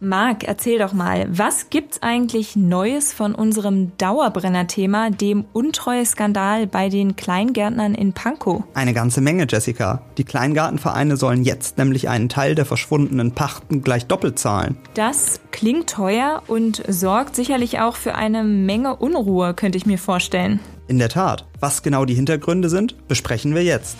Marc, erzähl doch mal, was gibt's eigentlich Neues von unserem Dauerbrenner-Thema, dem Untreue-Skandal bei den Kleingärtnern in Pankow? Eine ganze Menge, Jessica. Die Kleingartenvereine sollen jetzt nämlich einen Teil der verschwundenen Pachten gleich doppelt zahlen. Das klingt teuer und sorgt sicherlich auch für eine Menge Unruhe, könnte ich mir vorstellen. In der Tat. Was genau die Hintergründe sind, besprechen wir jetzt.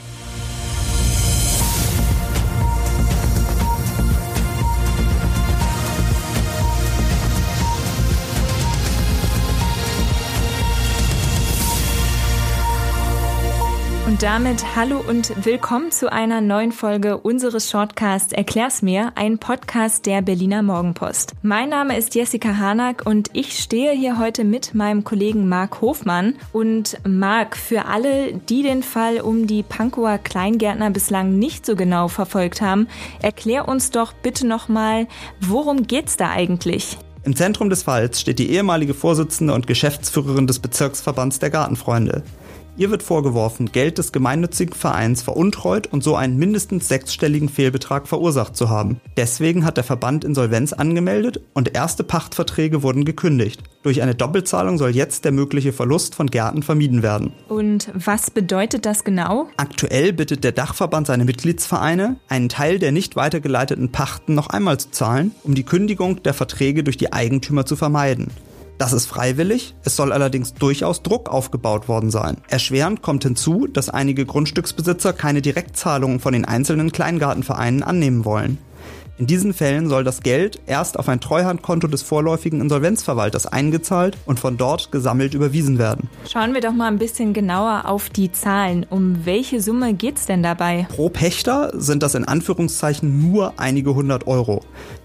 Und damit hallo und willkommen zu einer neuen Folge unseres Shortcasts Erklär's mir, ein Podcast der Berliner Morgenpost. Mein Name ist Jessica Hanack und ich stehe hier heute mit meinem Kollegen Marc Hofmann. Und Marc, für alle, die den Fall um die Pankower Kleingärtner bislang nicht so genau verfolgt haben, erklär uns doch bitte nochmal, worum geht's da eigentlich? Im Zentrum des Falls steht die ehemalige Vorsitzende und Geschäftsführerin des Bezirksverbands der Gartenfreunde. Ihr wird vorgeworfen, Geld des gemeinnützigen Vereins veruntreut und so einen mindestens sechsstelligen Fehlbetrag verursacht zu haben. Deswegen hat der Verband Insolvenz angemeldet und erste Pachtverträge wurden gekündigt. Durch eine Doppelzahlung soll jetzt der mögliche Verlust von Gärten vermieden werden. Und was bedeutet das genau? Aktuell bittet der Dachverband seine Mitgliedsvereine, einen Teil der nicht weitergeleiteten Pachten noch einmal zu zahlen, um die Kündigung der Verträge durch die Eigentümer zu vermeiden. Das ist freiwillig, es soll allerdings durchaus Druck aufgebaut worden sein. Erschwerend kommt hinzu, dass einige Grundstücksbesitzer keine Direktzahlungen von den einzelnen Kleingartenvereinen annehmen wollen. In diesen Fällen soll das Geld erst auf ein Treuhandkonto des vorläufigen Insolvenzverwalters eingezahlt und von dort gesammelt überwiesen werden. Schauen wir doch mal ein bisschen genauer auf die Zahlen. Um welche Summe geht's denn dabei? Pro Pächter sind das in Anführungszeichen nur einige hundert Euro.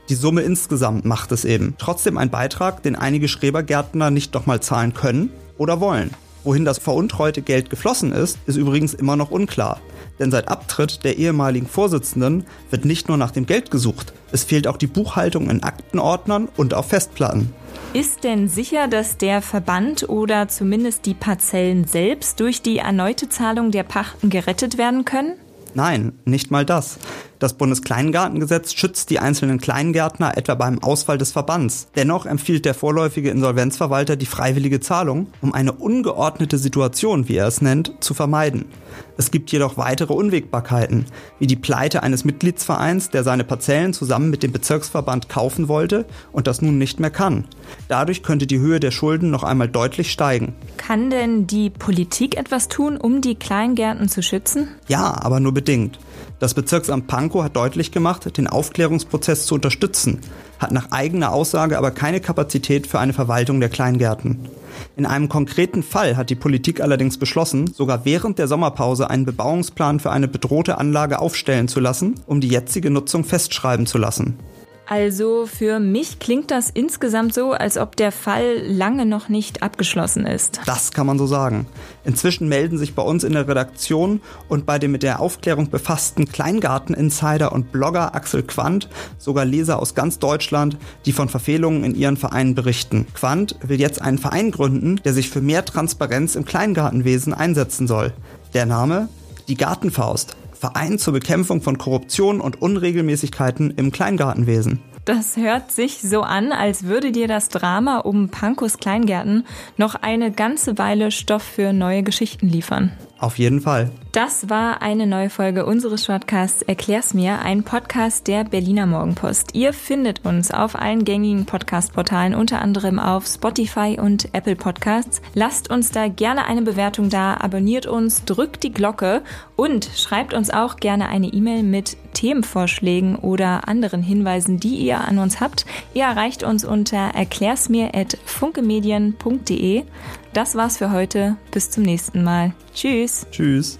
Die Summe insgesamt macht es eben. Trotzdem ein Beitrag, den einige Schrebergärtner nicht nochmal zahlen können oder wollen. Wohin das veruntreute Geld geflossen ist, ist übrigens immer noch unklar. Denn seit Abtritt der ehemaligen Vorsitzenden wird nicht nur nach dem Geld gesucht, es fehlt auch die Buchhaltung in Aktenordnern und auf Festplatten. Ist denn sicher, dass der Verband oder zumindest die Parzellen selbst durch die erneute Zahlung der Pachten gerettet werden können? Nein, nicht mal das. Das Bundeskleingartengesetz schützt die einzelnen Kleingärtner etwa beim Ausfall des Verbands. Dennoch empfiehlt der vorläufige Insolvenzverwalter die freiwillige Zahlung, um eine ungeordnete Situation, wie er es nennt, zu vermeiden. Es gibt jedoch weitere Unwägbarkeiten, wie die Pleite eines Mitgliedsvereins, der seine Parzellen zusammen mit dem Bezirksverband kaufen wollte und das nun nicht mehr kann. Dadurch könnte die Höhe der Schulden noch einmal deutlich steigen. Kann denn die Politik etwas tun, um die Kleingärten zu schützen? Ja, aber nur bedingt. Das Bezirksamt Pankow hat deutlich gemacht, den Aufklärungsprozess zu unterstützen, hat nach eigener Aussage aber keine Kapazität für eine Verwaltung der Kleingärten. In einem konkreten Fall hat die Politik allerdings beschlossen, sogar während der Sommerpause einen Bebauungsplan für eine bedrohte Anlage aufstellen zu lassen, um die jetzige Nutzung festschreiben zu lassen. Also für mich klingt das insgesamt so, als ob der Fall lange noch nicht abgeschlossen ist. Das kann man so sagen. Inzwischen melden sich bei uns in der Redaktion und bei dem mit der Aufklärung befassten Kleingarten-Insider und Blogger Axel Quandt sogar Leser aus ganz Deutschland, die von Verfehlungen in ihren Vereinen berichten. Quandt will jetzt einen Verein gründen, der sich für mehr Transparenz im Kleingartenwesen einsetzen soll. Der Name? Die Gartenfaust. Verein zur Bekämpfung von Korruption und Unregelmäßigkeiten im Kleingartenwesen. Das hört sich so an, als würde dir das Drama um Pankos Kleingärten noch eine ganze Weile Stoff für neue Geschichten liefern. Auf jeden Fall. Das war eine neue Folge unseres Shortcasts Erklär's mir, ein Podcast der Berliner Morgenpost. Ihr findet uns auf allen gängigen Podcast-Portalen, unter anderem auf Spotify und Apple Podcasts. Lasst uns da gerne eine Bewertung da, abonniert uns, drückt die Glocke und schreibt uns auch gerne eine E-Mail mit Themenvorschlägen oder anderen Hinweisen, die ihr an uns habt. Ihr erreicht uns unter erklärsmir.funkemedien.de. Das war's für heute. Bis zum nächsten Mal. Tschüss. Tschüss.